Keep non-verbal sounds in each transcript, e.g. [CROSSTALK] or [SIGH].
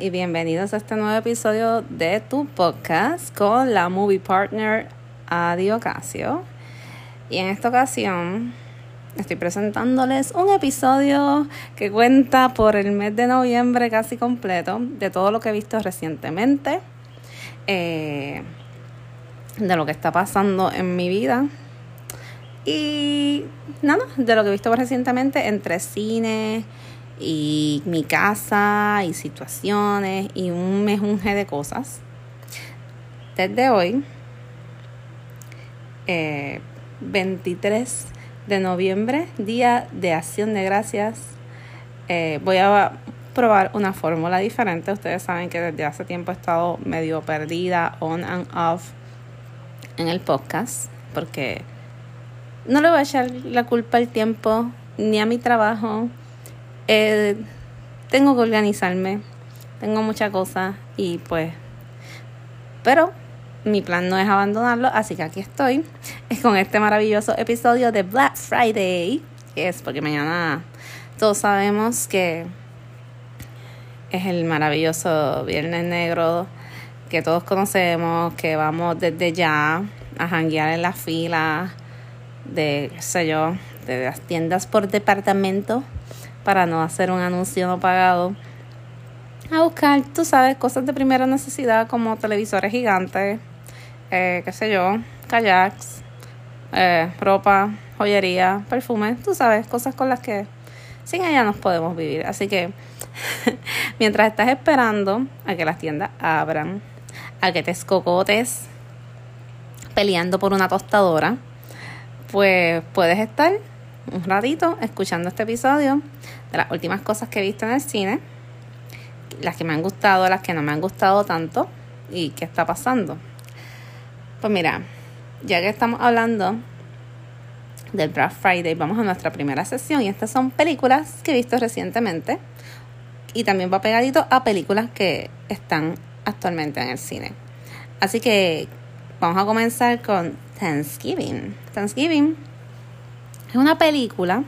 y bienvenidos a este nuevo episodio de tu podcast con la movie partner Adi Ocasio. Y en esta ocasión estoy presentándoles un episodio que cuenta por el mes de noviembre casi completo de todo lo que he visto recientemente, eh, de lo que está pasando en mi vida y nada, de lo que he visto recientemente entre cine y mi casa y situaciones y un mejunje de cosas. Desde hoy, 23 eh, de noviembre, día de acción de gracias, eh, voy a probar una fórmula diferente. Ustedes saben que desde hace tiempo he estado medio perdida on and off en el podcast porque no le voy a echar la culpa al tiempo ni a mi trabajo eh, tengo que organizarme, tengo muchas cosas y pues, pero mi plan no es abandonarlo, así que aquí estoy [LAUGHS] con este maravilloso episodio de Black Friday, que es porque mañana todos sabemos que es el maravilloso Viernes Negro que todos conocemos, que vamos desde ya a janguear en la fila de, qué sé yo, de las tiendas por departamento para no hacer un anuncio no pagado. A buscar, tú sabes, cosas de primera necesidad como televisores gigantes, eh, qué sé yo, kayaks, eh, ropa, joyería, perfume, tú sabes, cosas con las que sin ella nos podemos vivir. Así que [LAUGHS] mientras estás esperando a que las tiendas abran, a que te escocotes peleando por una tostadora, pues puedes estar un ratito escuchando este episodio de las últimas cosas que he visto en el cine, las que me han gustado, las que no me han gustado tanto y qué está pasando. Pues mira, ya que estamos hablando del Black Friday, vamos a nuestra primera sesión y estas son películas que he visto recientemente y también va pegadito a películas que están actualmente en el cine. Así que vamos a comenzar con Thanksgiving. Thanksgiving es una película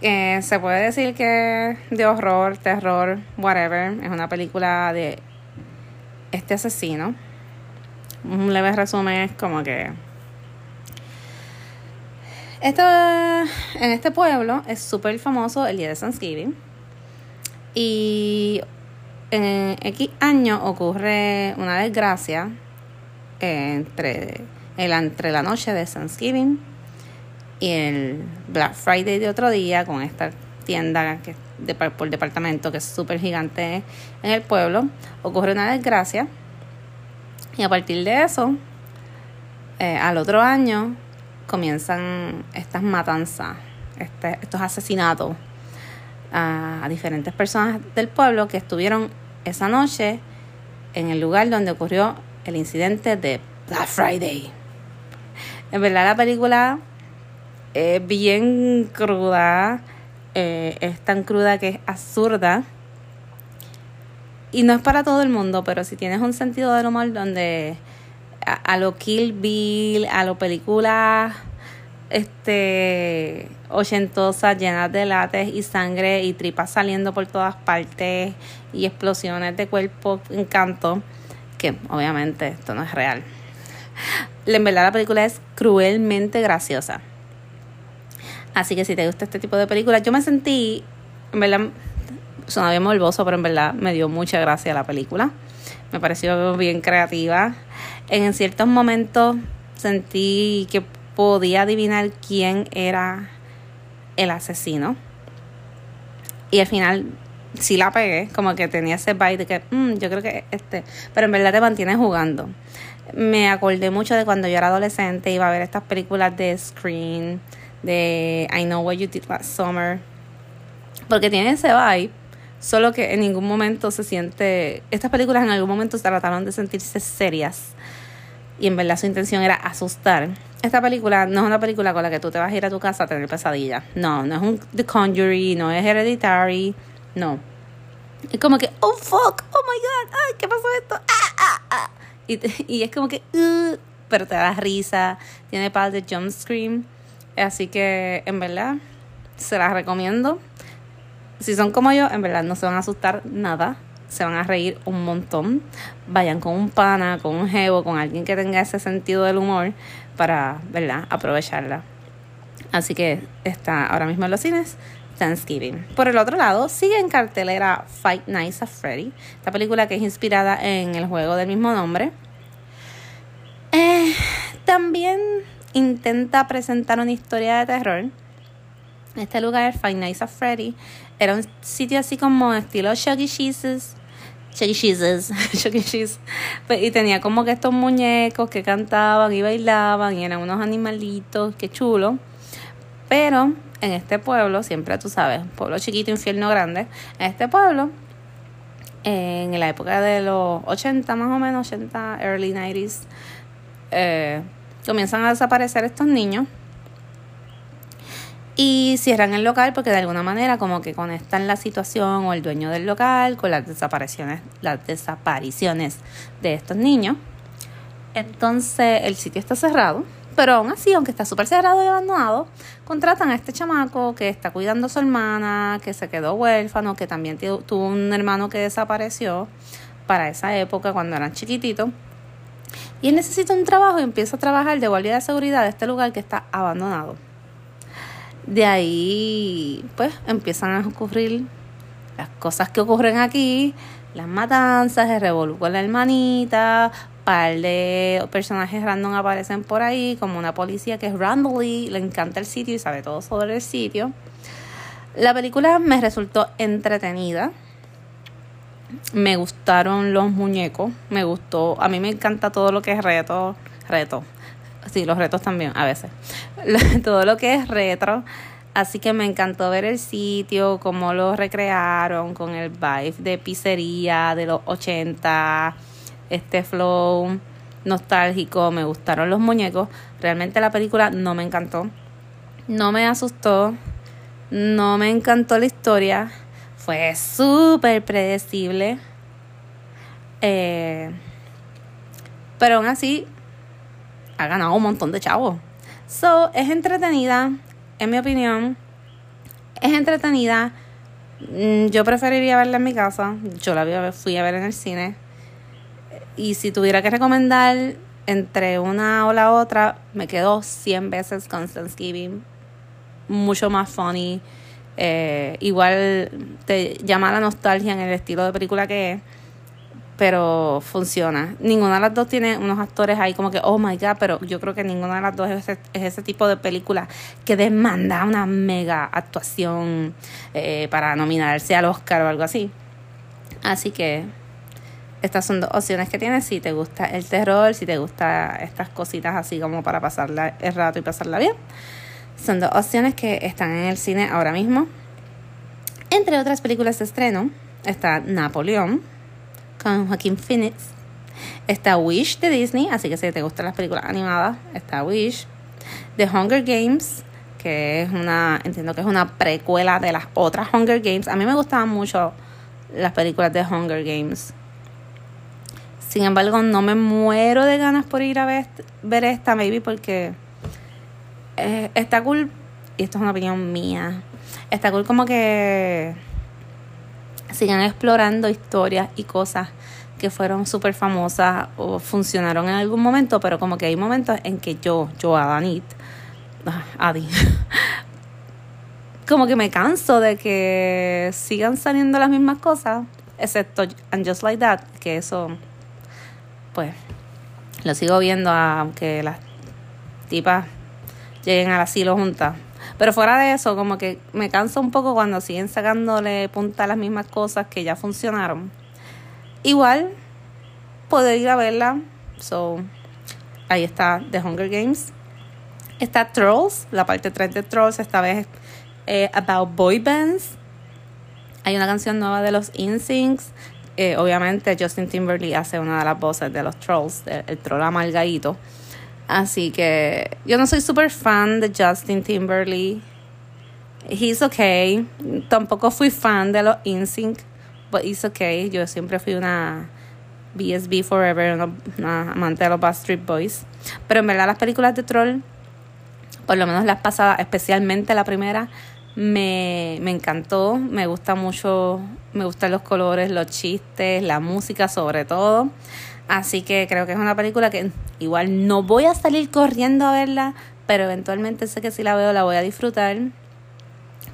que se puede decir que de horror, terror, whatever. Es una película de este asesino. Un leve resumen es como que esto, en este pueblo es súper famoso el día de Thanksgiving. Y en X año ocurre una desgracia entre, entre la noche de Thanksgiving y el Black Friday de otro día con esta tienda que de, por departamento que es súper gigante en el pueblo, ocurre una desgracia y a partir de eso, eh, al otro año comienzan estas matanzas, este, estos asesinatos a, a diferentes personas del pueblo que estuvieron esa noche en el lugar donde ocurrió el incidente de Black Friday. En verdad la película es bien cruda, eh, es tan cruda que es absurda. Y no es para todo el mundo, pero si tienes un sentido del humor donde a, lo Kill Bill, a lo películas este ochentosas llenas de lates y sangre y tripas saliendo por todas partes y explosiones de cuerpo encanto que obviamente esto no es real [LAUGHS] en verdad la película es cruelmente graciosa Así que si te gusta este tipo de películas, yo me sentí, en verdad, sonaba bien morboso, pero en verdad me dio mucha gracia la película. Me pareció bien creativa. En ciertos momentos sentí que podía adivinar quién era el asesino. Y al final sí la pegué, como que tenía ese vibe de que mm, yo creo que este, pero en verdad te mantiene jugando. Me acordé mucho de cuando yo era adolescente, iba a ver estas películas de Screen, de I Know What You Did Last Summer. Porque tiene ese vibe, solo que en ningún momento se siente. Estas películas en algún momento trataron de sentirse serias. Y en verdad su intención era asustar. Esta película no es una película con la que tú te vas a ir a tu casa a tener pesadillas. No, no es un The Conjuring, no es Hereditary. No. Es como que, oh fuck, oh my god, ay, ¿qué pasó esto? Ah, ah, ah. Y, [LAUGHS] es como que, uh, pero te da risa. Tiene par de jump scream. Así que en verdad se las recomiendo. Si son como yo, en verdad no se van a asustar nada. se van a reír un montón. Vayan con un pana, con un jevo, con alguien que tenga ese sentido del humor para, ¿verdad?, aprovecharla. Así que está ahora mismo en los cines. Thanksgiving. Por el otro lado, sigue en cartelera Fight Nights at Freddy, esta película que es inspirada en el juego del mismo nombre. Eh, también intenta presentar una historia de terror. Este lugar, Fight Nights at Freddy, era un sitio así como estilo Chuck E. Cheese's. Chuck E. Cheese's. [LAUGHS] Chuck E. Cheese. Pues, y tenía como que estos muñecos que cantaban y bailaban y eran unos animalitos, qué chulo. Pero en este pueblo, siempre tú sabes, pueblo chiquito, infierno grande, en este pueblo, en la época de los 80 más o menos, 80, early 90s, eh, comienzan a desaparecer estos niños y cierran el local porque de alguna manera como que conectan la situación o el dueño del local con las desapariciones, las desapariciones de estos niños. Entonces el sitio está cerrado pero aún así, aunque está súper cerrado y abandonado, contratan a este chamaco que está cuidando a su hermana, que se quedó huérfano, que también tuvo un hermano que desapareció para esa época cuando eran chiquititos. Y él necesita un trabajo y empieza a trabajar de guardia de seguridad de este lugar que está abandonado. De ahí, pues, empiezan a ocurrir las cosas que ocurren aquí, las matanzas, el revolú con la hermanita, par de personajes random aparecen por ahí, como una policía que es Randley, le encanta el sitio y sabe todo sobre el sitio. La película me resultó entretenida. Me gustaron los muñecos, me gustó, a mí me encanta todo lo que es reto, reto. Sí, los retos también, a veces. [LAUGHS] todo lo que es retro. Así que me encantó ver el sitio, cómo lo recrearon con el vibe de pizzería de los 80 este flow nostálgico, me gustaron los muñecos. Realmente la película no me encantó. No me asustó. No me encantó la historia. Fue súper predecible. Eh, pero aún así, ha ganado un montón de chavos. So, es entretenida, en mi opinión. Es entretenida. Mm, yo preferiría verla en mi casa. Yo la fui a ver en el cine y si tuviera que recomendar entre una o la otra, me quedo 100 veces con Thanksgiving. Mucho más funny. Eh, igual te llama la nostalgia en el estilo de película que es. Pero funciona. Ninguna de las dos tiene unos actores ahí como que, oh my god, pero yo creo que ninguna de las dos es ese, es ese tipo de película que demanda una mega actuación eh, para nominarse al Oscar o algo así. Así que estas son dos opciones que tienes si te gusta el terror, si te gusta estas cositas así como para pasarla el rato y pasarla bien. Son dos opciones que están en el cine ahora mismo. Entre otras películas de estreno está Napoleón con Joaquín Phoenix. Está Wish de Disney, así que si te gustan las películas animadas, está Wish. The Hunger Games, que es una, entiendo que es una precuela de las otras Hunger Games. A mí me gustaban mucho las películas de Hunger Games. Sin embargo, no me muero de ganas por ir a ver, ver esta, maybe porque eh, está cool, y esto es una opinión mía, está cool como que sigan explorando historias y cosas que fueron súper famosas o funcionaron en algún momento, pero como que hay momentos en que yo, yo, Adanit, ah, Adi, [LAUGHS] como que me canso de que sigan saliendo las mismas cosas, excepto And Just Like That, que eso pues lo sigo viendo aunque las tipas lleguen al asilo juntas. Pero fuera de eso, como que me canso un poco cuando siguen sacándole punta a las mismas cosas que ya funcionaron. Igual, puedo ir a verla. So, ahí está The Hunger Games. Está Trolls, la parte 3 de Trolls, esta vez eh, About Boy Bands. Hay una canción nueva de los InSyncs eh, obviamente Justin Timberlake hace una de las voces de los trolls, el, troll amargadito. Así que yo no soy súper fan de Justin Timberlake. He's okay. Tampoco fui fan de los InSync, but he's okay. Yo siempre fui una BSB Forever, una, amante de los Backstreet Boys. Pero en verdad las películas de troll, por lo menos las pasadas, especialmente la primera, Me, me encantó, me gusta mucho, me gustan los colores, los chistes, la música sobre todo. Así que creo que es una película que igual no voy a salir corriendo a verla, pero eventualmente sé que si la veo la voy a disfrutar.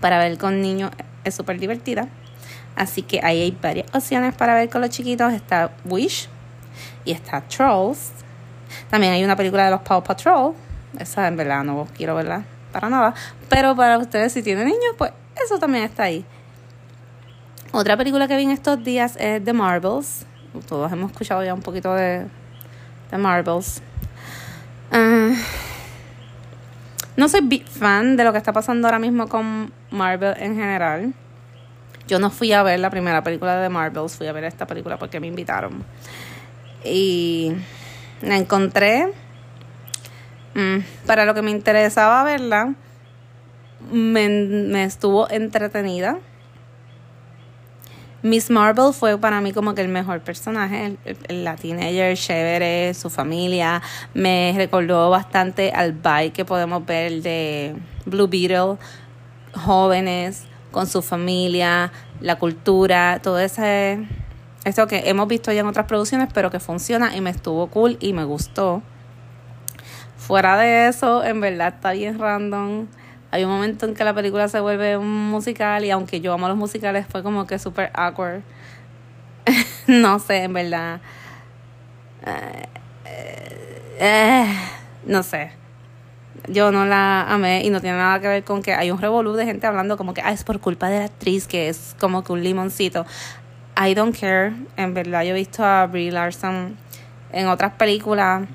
Para ver con niños es súper divertida. Así que ahí hay varias opciones para ver con los chiquitos. Está Wish y está Trolls. También hay una película de los Paw Patrol. Esa en verdad no quiero verla para nada. Pero para ustedes si tienen niños, pues eso también está ahí. Otra película que vi en estos días es The Marvels. Todos hemos escuchado ya un poquito de The Marvels. Ah, no soy big fan de lo que está pasando ahora mismo con Marvel en general. Yo no fui a ver la primera película de Marvels, fui a ver esta película porque me invitaron. Y la encontré mm, para lo que me interesaba verla. Me, me estuvo entretenida. Miss Marvel fue para mí como que el mejor personaje, la teenager chévere, su familia. Me recordó bastante al bike que podemos ver de Blue Beetle, jóvenes con su familia, la cultura, todo ese esto que hemos visto ya en otras producciones, pero que funciona y me estuvo cool y me gustó. Fuera de eso, en verdad está bien random. Hay un momento en que la película se vuelve un musical y aunque yo amo los musicales, fue como que súper awkward. [LAUGHS] no sé, en verdad. Eh, eh, no sé. Yo no la amé y no tiene nada que ver con que hay un revolú de gente hablando como que ah, es por culpa de la actriz, que es como que un limoncito. I don't care. En verdad, yo he visto a Brie Larson en otras películas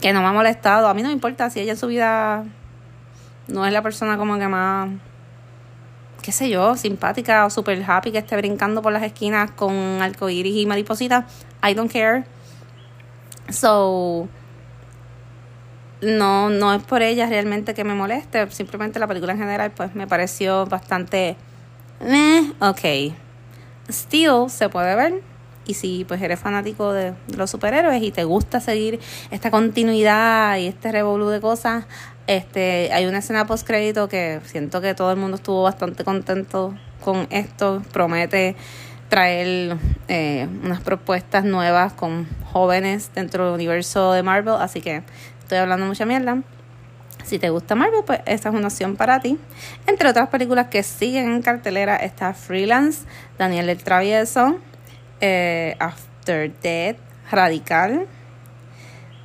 que no me ha molestado. A mí no me importa si ella en su vida no es la persona como que más, qué sé yo, simpática o super happy que esté brincando por las esquinas con arcoíris y maripositas. I don't care. So, no, no es por ella realmente que me moleste. Simplemente la película en general, pues me pareció bastante. Eh, ok Steel se puede ver. Y si pues eres fanático de, los superhéroes y te gusta seguir esta continuidad y este revolú de cosas, este, hay una escena post crédito que siento que todo el mundo estuvo bastante contento con esto. Promete traer eh, unas propuestas nuevas con jóvenes dentro del universo de Marvel, así que estoy hablando mucha mierda. Si te gusta Marvel, pues esa es una opción para ti. Entre otras películas que siguen en cartelera está Freelance, Daniel el Travieso, eh, After Death, Radical,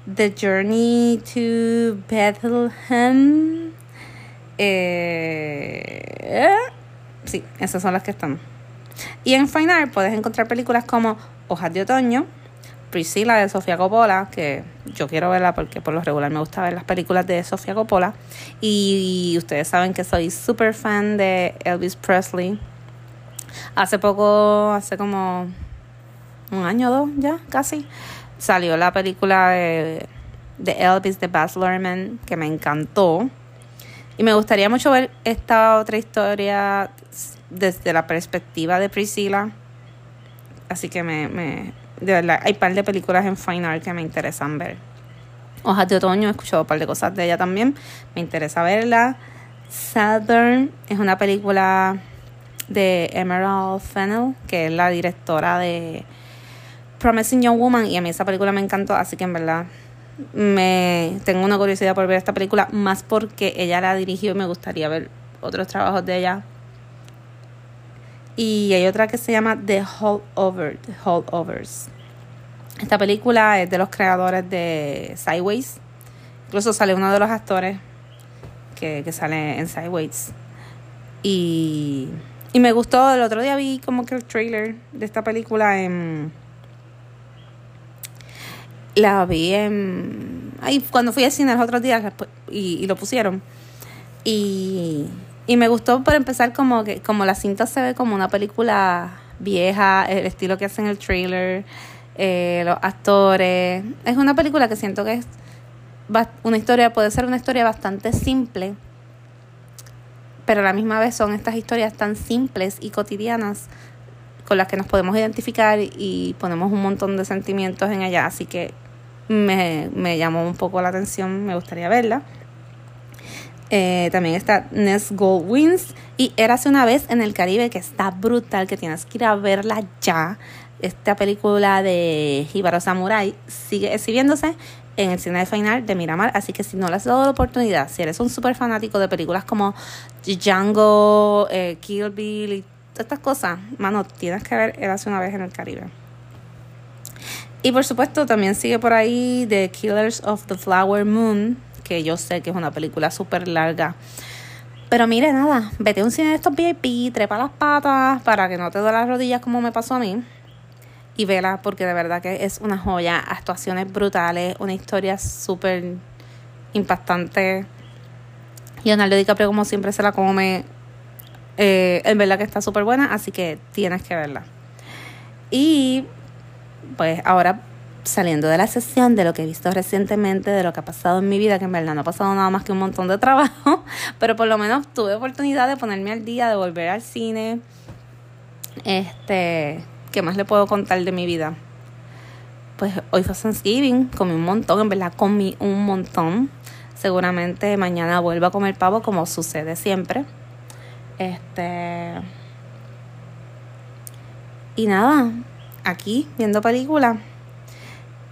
The Journey to Bethlehem. Eh, sí, esas son las que están. Y en Final puedes encontrar películas como Hojas de Otoño, Priscilla de Sofía Coppola, que yo quiero verla porque por lo regular me gusta ver las películas de Sofía Coppola. Y ustedes saben que soy súper fan de Elvis Presley. Hace poco, hace como un año o dos ya, casi, salió la película de, de Elvis de Baz Luhrmann, que me encantó. Y me gustaría mucho ver esta otra historia desde la perspectiva de Priscilla. Así que me, me, de verdad, hay un par de películas en Fine Art que me interesan ver. Hojas de Otoño, he escuchado un par de cosas de ella también, me interesa verla. Southern es una película de Emerald Fennell, que es la directora de Promising Young Woman, y a mí esa película me encantó, así que en verdad me tengo una curiosidad por ver esta película, más porque ella la dirigió y me gustaría ver otros trabajos de ella y hay otra que se llama The Holdover, The Holdovers. Esta película es de los creadores de Sideways. Incluso sale uno de los actores que, que sale en Sideways. Y, y me gustó. El otro día vi como que el trailer de esta película en. La vi en. Ahí, cuando fui al cine los otros días y, y lo pusieron. Y y me gustó por empezar como que como la cinta se ve como una película vieja, el estilo que hacen el trailer, eh, los actores. Es una película que siento que es una historia, puede ser una historia bastante simple, pero a la misma vez son estas historias tan simples y cotidianas con las que nos podemos identificar y ponemos un montón de sentimientos en ella, así que me, me llamó un poco la atención, me gustaría verla. Eh, también está Ness Gold Wins y Érase una vez en el Caribe, que está brutal, que tienes que ir a verla ya. Esta película de Hibaro Samurai sigue exhibiéndose en el cine de final de Miramar, así que si no le has dado la oportunidad, si eres un súper fanático de películas como Django, eh, Kill Bill y todas estas cosas, mano, tienes que ver Érase una vez en el Caribe. Y por supuesto también sigue por ahí The Killers of the Flower Moon, que yo sé que es una película súper larga. Pero mire, nada, vete a un cine de estos VIP, trepa las patas para que no te duele las rodillas como me pasó a mí. Y vela, porque de verdad que es una joya. Actuaciones brutales, una historia súper impactante. Leonardo DiCaprio, como siempre, se la come. Eh, en verdad que está súper buena, así que tienes que verla. Y pues ahora saliendo de la sesión, de lo que he visto recientemente, de lo que ha pasado en mi vida, que en verdad no ha pasado nada más que un montón de trabajo, [LAUGHS] pero por lo menos tuve oportunidad de ponerme al día, de volver al cine. Este, ¿qué más le puedo contar de mi vida? Pues hoy fue Thanksgiving, comí un montón, en verdad comí un montón. Seguramente mañana vuelvo a comer pavo como sucede siempre. Este. Y nada, aquí viendo películas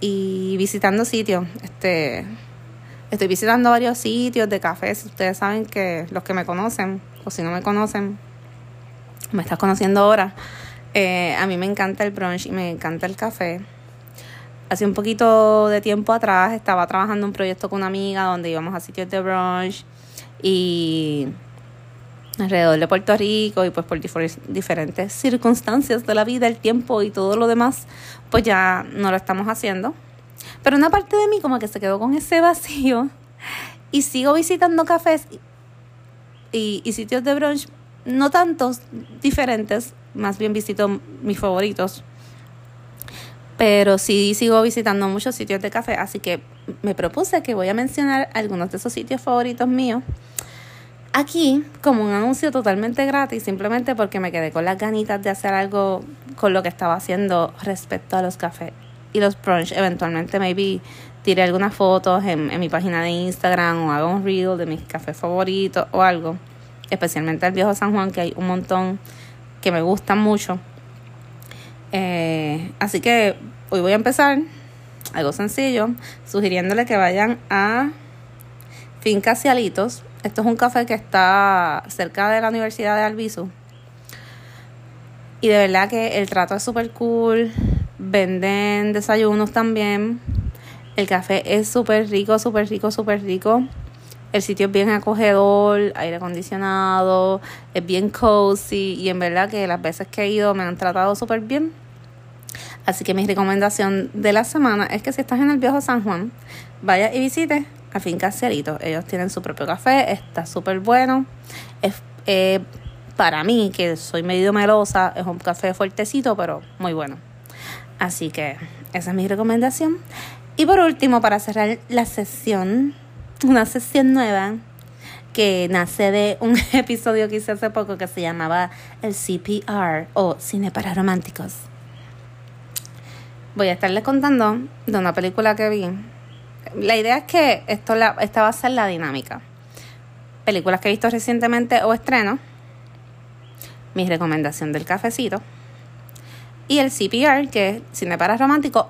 y visitando sitios. Este, estoy visitando varios sitios de cafés. Ustedes saben que los que me conocen, o si no me conocen, me estás conociendo ahora. Eh, a mí me encanta el brunch y me encanta el café. Hace un poquito de tiempo atrás estaba trabajando un proyecto con una amiga donde íbamos a sitios de brunch y alrededor de Puerto Rico y pues por diferentes circunstancias de la vida, el tiempo y todo lo demás, pues ya no lo estamos haciendo. Pero una parte de mí como que se quedó con ese vacío y sigo visitando cafés y, y sitios de brunch, no tantos diferentes, más bien visito mis favoritos. Pero sí sigo visitando muchos sitios de café, así que me propuse que voy a mencionar algunos de esos sitios favoritos míos aquí como un anuncio totalmente gratis, simplemente porque me quedé con las ganitas de hacer algo con lo que estaba haciendo respecto a los cafés y los brunch. Eventualmente, maybe tiré algunas fotos en, mi página de Instagram o hago un reel de mis cafés favoritos o algo. Especialmente el viejo San Juan, que hay un montón que me gustan mucho. Eh, así que hoy voy a empezar algo sencillo, sugiriéndole que vayan a Finca Cialitos esto es un café que está cerca de la Universidad de Albizu. Y de verdad que el trato es súper cool. Venden desayunos también. El café es súper rico, súper rico, súper rico. El sitio es bien acogedor, aire acondicionado, es bien cozy y en verdad que las veces que he ido me han tratado súper bien. Así que mi recomendación de la semana es que si estás en el viejo San Juan, vaya y visite a Finca Cerito. Ellos tienen su propio café, está súper bueno. Es, eh, para mí, que soy medio melosa, es un café fuertecito, pero muy bueno. Así que esa es mi recomendación. Y por último, para cerrar la sesión, una sesión nueva que nace de un [LAUGHS] episodio que hice hace poco que se llamaba el CPR o Cine para Románticos. Voy a estarles contando de una película que vi la idea es que esto la, esta va a ser la dinámica. Películas que he visto recientemente o estreno. Mi recomendación del cafecito. Y el CPR, que es cine para romántico,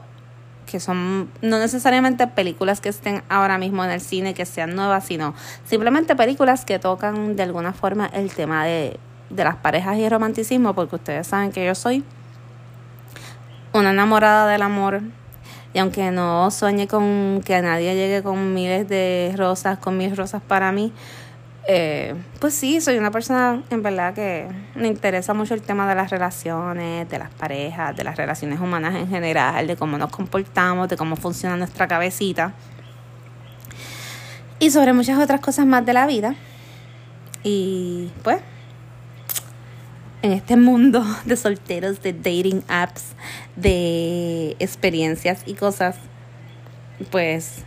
que son no necesariamente películas que estén ahora mismo en el cine, que sean nuevas, sino simplemente películas que tocan de alguna forma el tema de, de las parejas y el romanticismo, porque ustedes saben que yo soy una enamorada del amor y aunque no sueñe con que a nadie llegue con miles de rosas, con mil rosas para mí, eh, pues sí, soy una persona en verdad que me interesa mucho el tema de las relaciones, de las parejas, de las relaciones humanas en general, de cómo nos comportamos, de cómo funciona nuestra cabecita y sobre muchas otras cosas más de la vida. Y pues en este mundo [LAUGHS] de solteros, de dating apps, de experiencias y cosas, pues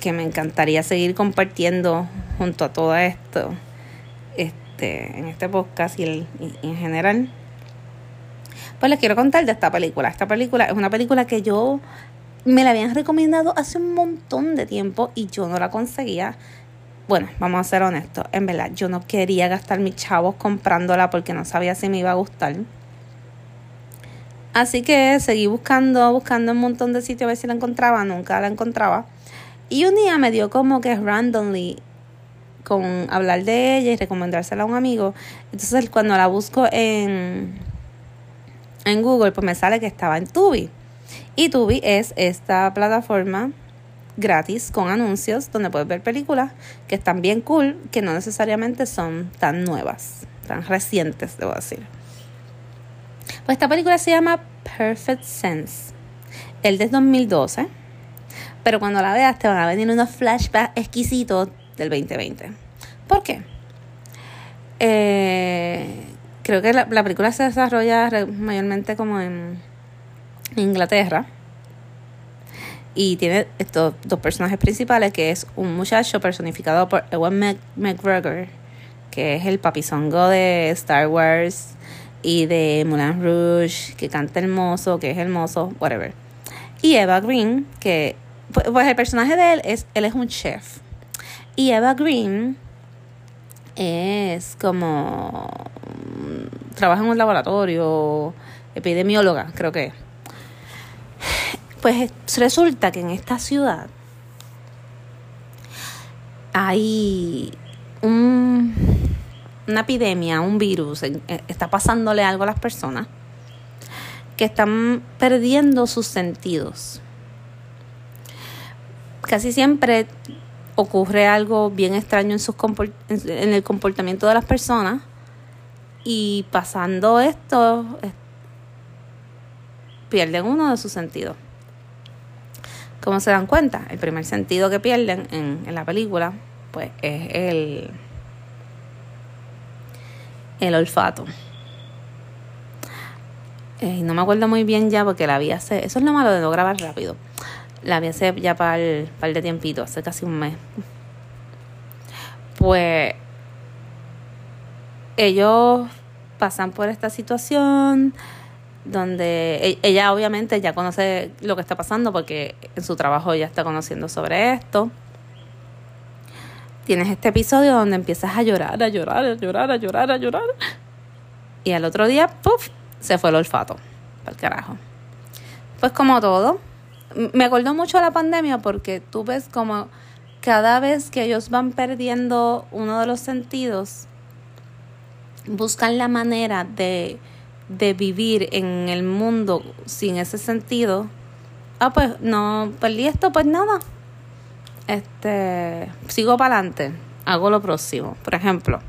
que me encantaría seguir compartiendo junto a todo esto, este, en este podcast y, en general. Pues les quiero contar de esta película. Esta película es una película que yo me la habían recomendado hace un montón de tiempo y yo no la conseguía bueno, vamos a ser honestos, en verdad, yo no quería gastar mis chavos comprándola porque no sabía si me iba a gustar. Así que seguí buscando, buscando un montón de sitios a ver si la encontraba, nunca la encontraba. Y un día me dio como que randomly con hablar de ella y recomendársela a un amigo. Entonces cuando la busco en, en Google, pues me sale que estaba en Tubi. Y Tubi es esta plataforma gratis con anuncios donde puedes ver películas que están bien cool, que no necesariamente son tan nuevas, tan recientes, debo decir. Pues esta película se llama Perfect Sense. El de 2012. Pero cuando la veas te van a venir unos flashbacks exquisitos del 2020. ¿Por qué? Eh, creo que la, película se desarrolla mayormente como en Inglaterra. Y tiene estos dos personajes principales, que es un muchacho personificado por Ewan McGregor, que es el papizongo de Star Wars y de Moulin Rouge, que canta hermoso, que es hermoso, whatever. Y Eva Green, que pues, pues, el personaje de él es, él es un chef. Y Eva Green es como mm, trabaja en un laboratorio, epidemióloga, creo que. Pues resulta que en esta ciudad hay un una epidemia, un virus, eh, está pasándole algo a las personas que están perdiendo sus sentidos. Casi siempre ocurre algo bien extraño en, sus en el comportamiento de las personas y pasando esto pierden uno de sus sentidos. ¿Cómo se dan cuenta? El primer sentido que pierden en, la película pues es el el olfato. Eh, no me acuerdo muy bien ya porque la vi hace. Eso es lo malo de no grabar rápido. La vi hace ya para el par de tiempito, hace casi un mes. Pues. Ellos pasan por esta situación donde e, ella obviamente ya conoce lo que está pasando porque en su trabajo ya está conociendo sobre esto tienes este episodio donde empiezas a llorar, a llorar, a llorar, a llorar, a llorar. Y al otro día, puff, se fue el olfato. Para carajo. Pues como todo, me acuerdo mucho de la pandemia porque tú ves como cada vez que ellos van perdiendo uno de los sentidos, buscan la manera de, de vivir en el mundo sin ese sentido. Ah, pues no perdí esto, pues nada, este, sigo para adelante, hago lo próximo. Por ejemplo,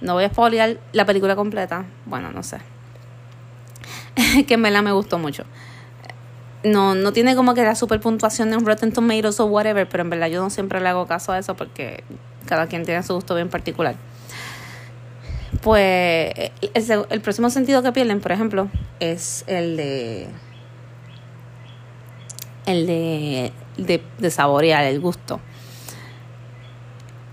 no voy a spoilear la película completa, bueno, no sé. [LAUGHS] que en verdad me gustó mucho. No, no tiene como que la super puntuación de un Rotten Tomatoes o whatever, pero en verdad yo no siempre le hago caso a eso porque cada quien tiene su gusto bien particular. Pues el, el próximo sentido que pierden, por ejemplo, es el de el de de, saborear el gusto.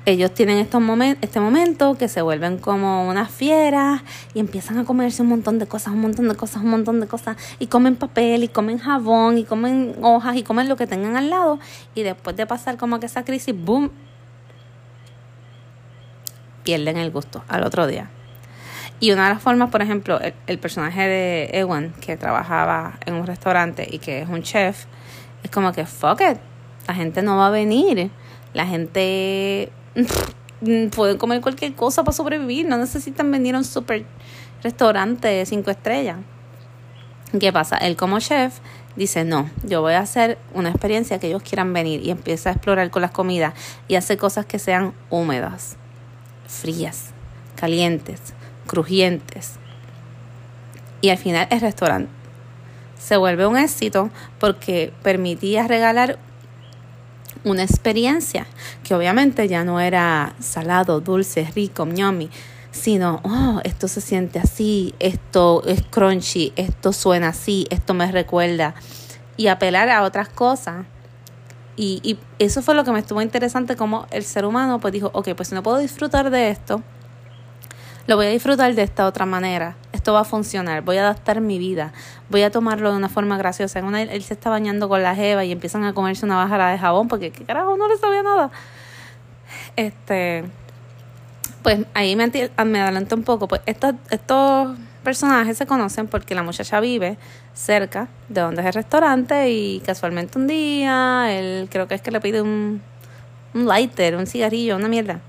Ellos tienen estos momentos, este momento que se vuelven como unas fieras y empiezan a comerse un montón de cosas, un montón de cosas, un montón de cosas. Y comen papel, y comen jabón, y comen hojas, y comen lo que tengan al lado. Y después de pasar como que esa crisis, ¡boom! Pierden el gusto al otro día. Y una de las formas, por ejemplo, el, personaje de Ewan, que trabajaba en un restaurante y que es un chef, es como que, fuck it, la gente no va a venir. La gente [LAUGHS] puede comer cualquier cosa para sobrevivir, no necesitan venir a un super restaurante de cinco estrellas. ¿Qué pasa? Él como chef dice, no, yo voy a hacer una experiencia que ellos quieran venir y empieza a explorar con las comidas y hace cosas que sean húmedas, frías, calientes, crujientes. Y al final el restaurante se vuelve un éxito porque permitía regalar una experiencia que obviamente ya no era salado, dulce, rico, ñomi, sino, oh, esto se siente así, esto es crunchy, esto suena así, esto me recuerda, y apelar a otras cosas. Y, y eso fue lo que me estuvo interesante, como el ser humano pues dijo, ok, pues si no puedo disfrutar de esto, lo voy a disfrutar de esta otra manera. Esto va a funcionar. Voy a adaptar mi vida. Voy a tomarlo de una forma graciosa. Una, él se está bañando con la jeva y empiezan a comerse una bajara de jabón porque, ¿qué carajo? No le sabía nada. este, pues ahí me, me adelanto un poco, pues estos, estos personajes se conocen porque la muchacha vive cerca de donde es el restaurante y casualmente un día él creo que es que le pide un, un lighter, un cigarrillo, una mierda.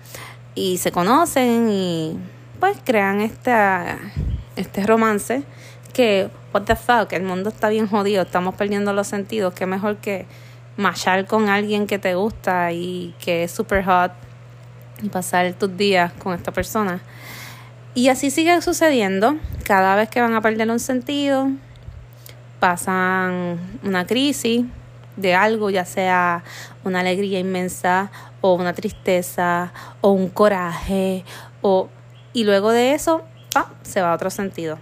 Y se conocen y pues crean esta, este romance que, what the fuck, el mundo está bien jodido, estamos perdiendo los sentidos, que mejor que machar con alguien que te gusta y que es super hot y pasar tus días con esta persona. Y así sigue sucediendo. Cada vez que van a perder un sentido, pasan una crisis de algo, ya sea una alegría inmensa o una tristeza o un coraje o y luego de eso se va a otro sentido.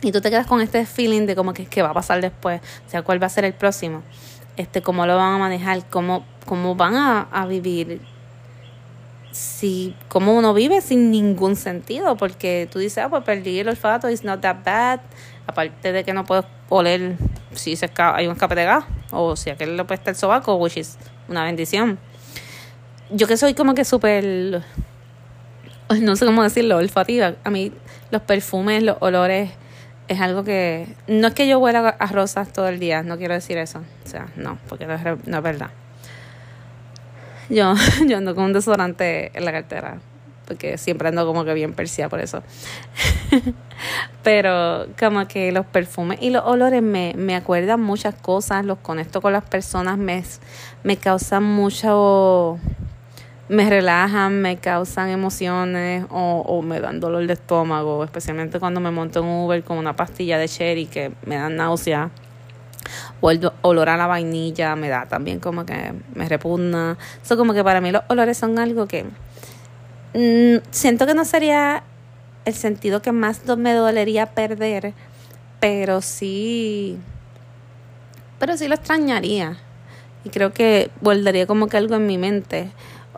Y tú te quedas con este feeling de como que qué va a pasar después, o sea, cuál va a ser el próximo, este, cómo lo van a manejar, cómo, cómo van a, a vivir si como uno vive sin ningún sentido, porque tú dices, ah, pues perdí el olfato, it's not that bad, aparte de que no puedo oler si se hay un escape de gas, o si aquel le puede el sobaco, which is una bendición. Yo que soy como que súper, no sé cómo decirlo, olfativa, a mí los perfumes, los olores, es algo que, no es que yo huela a rosas todo el día, no quiero decir eso, o sea, no, porque no es verdad yo, [LAUGHS] yo ando con un desodorante en la cartera, porque siempre ando como que bien persia por eso. [LAUGHS] Pero como que los perfumes y los olores me, me acuerdan muchas cosas, los conecto con las personas, me, me causan mucho, me relajan, me causan emociones o, o me dan dolor de estómago, especialmente cuando me monto en Uber con una pastilla de cherry que me dan náusea o el olor a la vainilla me da también como que me repugna. Eso como que para mí los olores son algo que mm, siento que no sería el sentido que más me dolería perder, pero sí, pero sí lo extrañaría. Y creo que volvería como que algo en mi mente.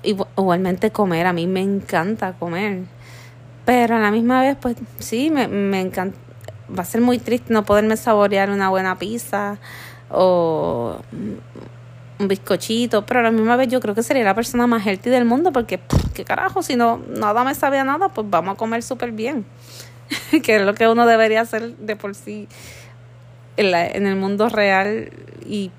Igualmente comer, a mí me encanta comer. Pero a la misma vez, pues sí, me, me encanta va a ser muy triste no poderme saborear una buena pizza o un bizcochito, pero a la misma vez yo creo que sería la persona más healthy del mundo porque, ¿qué carajo? Si no, nada me sabe nada, pues vamos a comer súper bien, [LAUGHS] que es lo que uno debería hacer de por sí en, en el mundo real y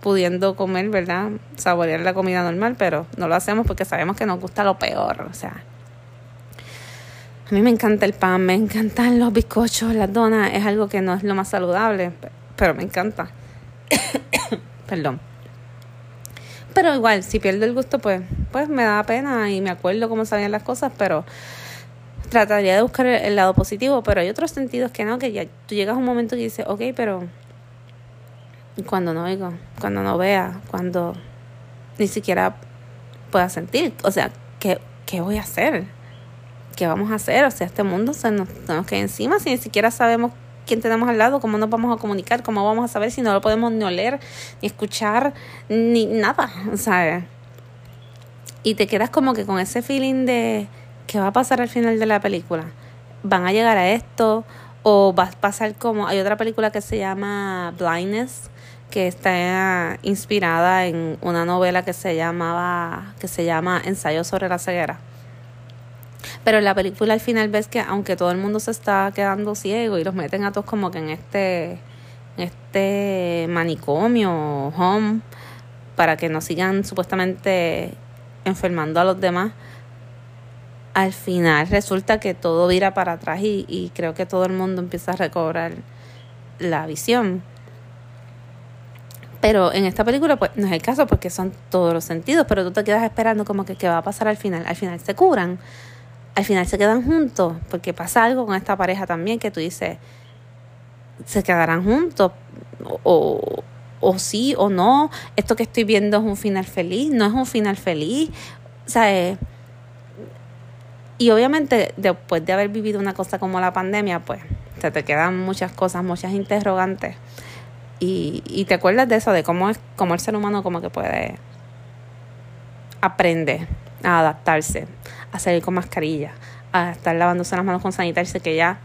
pudiendo comer, ¿verdad? Saborear la comida normal, pero no lo hacemos porque sabemos que nos gusta lo peor, o sea, a mí me encanta el pan, me encantan los bizcochos, las donas. Es algo que no es lo más saludable, pero me encanta. [COUGHS] Perdón. Pero igual, si pierdo el gusto, pues, pues me da pena y me acuerdo cómo sabían las cosas, pero trataría de buscar el, lado positivo. Pero hay otros sentidos que no, que ya tú llegas a un momento y dices, ok, pero cuando no oigo, cuando no vea, cuando ni siquiera pueda sentir, o sea, ¿qué, qué voy a hacer? ¿qué vamos a hacer? O sea, este mundo se nos, nos queda encima si ni siquiera sabemos quién tenemos al lado, cómo nos vamos a comunicar, cómo vamos a saber si no lo podemos ni oler, ni escuchar, ni nada, ¿sabes? Y te quedas como que con ese feeling de qué va a pasar al final de la película. ¿Van a llegar a esto? ¿O va a pasar como... Hay otra película que se llama Blindness, que está inspirada en una novela que se llamaba que se llama Ensayo sobre la ceguera pero en la película al final ves que aunque todo el mundo se está quedando ciego y los meten a todos como que en este, este manicomio home para que no sigan supuestamente enfermando a los demás, al final resulta que todo vira para atrás y, y creo que todo el mundo empieza a recobrar la visión. Pero en esta película pues no es el caso porque son todos los sentidos, pero tú te quedas esperando como que qué va a pasar al final. Al final se curan, al final se quedan juntos, porque pasa algo con esta pareja también que tú dices, se quedarán juntos, o, o sí o no, esto que estoy viendo es un final feliz, no es un final feliz, o sea, eh, y obviamente después de haber vivido una cosa como la pandemia, pues se te quedan muchas cosas, muchas interrogantes. Y, y te acuerdas de eso, de cómo es, cómo el ser humano como que puede aprender a adaptarse, a salir con mascarilla, a estar lavándose las manos con sanitario, que ya,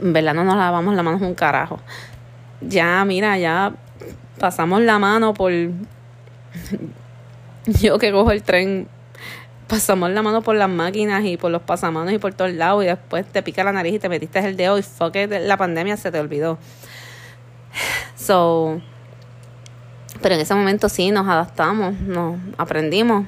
en verdad, no nos lavamos las manos un carajo. Ya, mira, ya pasamos la mano por. [LAUGHS] Yo que cojo el tren pasamos la mano por las máquinas y por los pasamanos y por todos lados y después te pica la nariz y te metiste el dedo y fue que la pandemia se te olvidó. [SIGHS] So, pero en ese momento sí nos adaptamos, nos aprendimos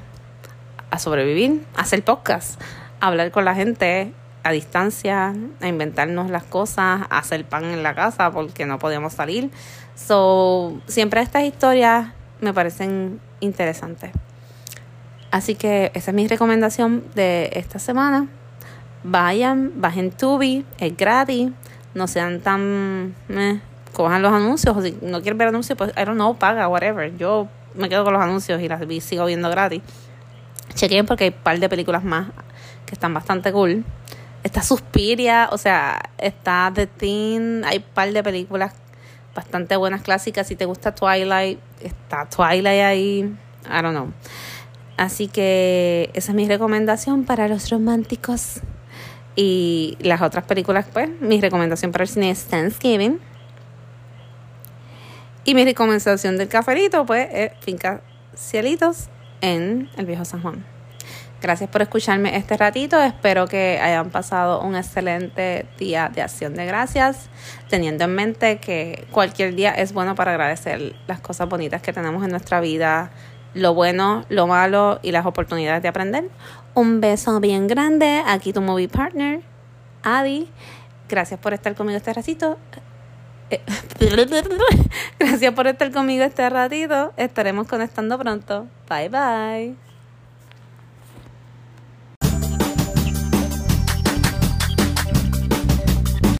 a sobrevivir, a hacer podcast, a hablar con la gente a distancia, a inventarnos las cosas, a hacer pan en la casa porque no podíamos salir. So, siempre estas historias me parecen interesantes. Así que esa es mi recomendación de esta semana. Vayan, bajen Tubi, es gratis, no sean tan... Eh, cojan los anuncios, o si no quieren ver anuncios, pues I don't know, paga, whatever. Yo me quedo con los anuncios y las sigo viendo gratis. Chequen porque hay un par de películas más que están bastante cool. Está Suspiria, o sea, está The Teen, hay un par de películas bastante buenas clásicas. Si te gusta Twilight, está Twilight ahí, I don't know. Así que esa es mi recomendación para los románticos. Y las otras películas, pues, mi recomendación para el cine es Thanksgiving. Y mi recomendación del caferito, pues, es Finca Cielitos en el Viejo San Juan. Gracias por escucharme este ratito. Espero que hayan pasado un excelente día de acción de gracias, teniendo en mente que cualquier día es bueno para agradecer las cosas bonitas que tenemos en nuestra vida, lo bueno, lo malo y las oportunidades de aprender. Un beso bien grande. Aquí tu movie partner, Adi. Gracias por estar conmigo este ratito. Eh, [LAUGHS] gracias por estar conmigo este ratito. Estaremos conectando pronto. Bye bye.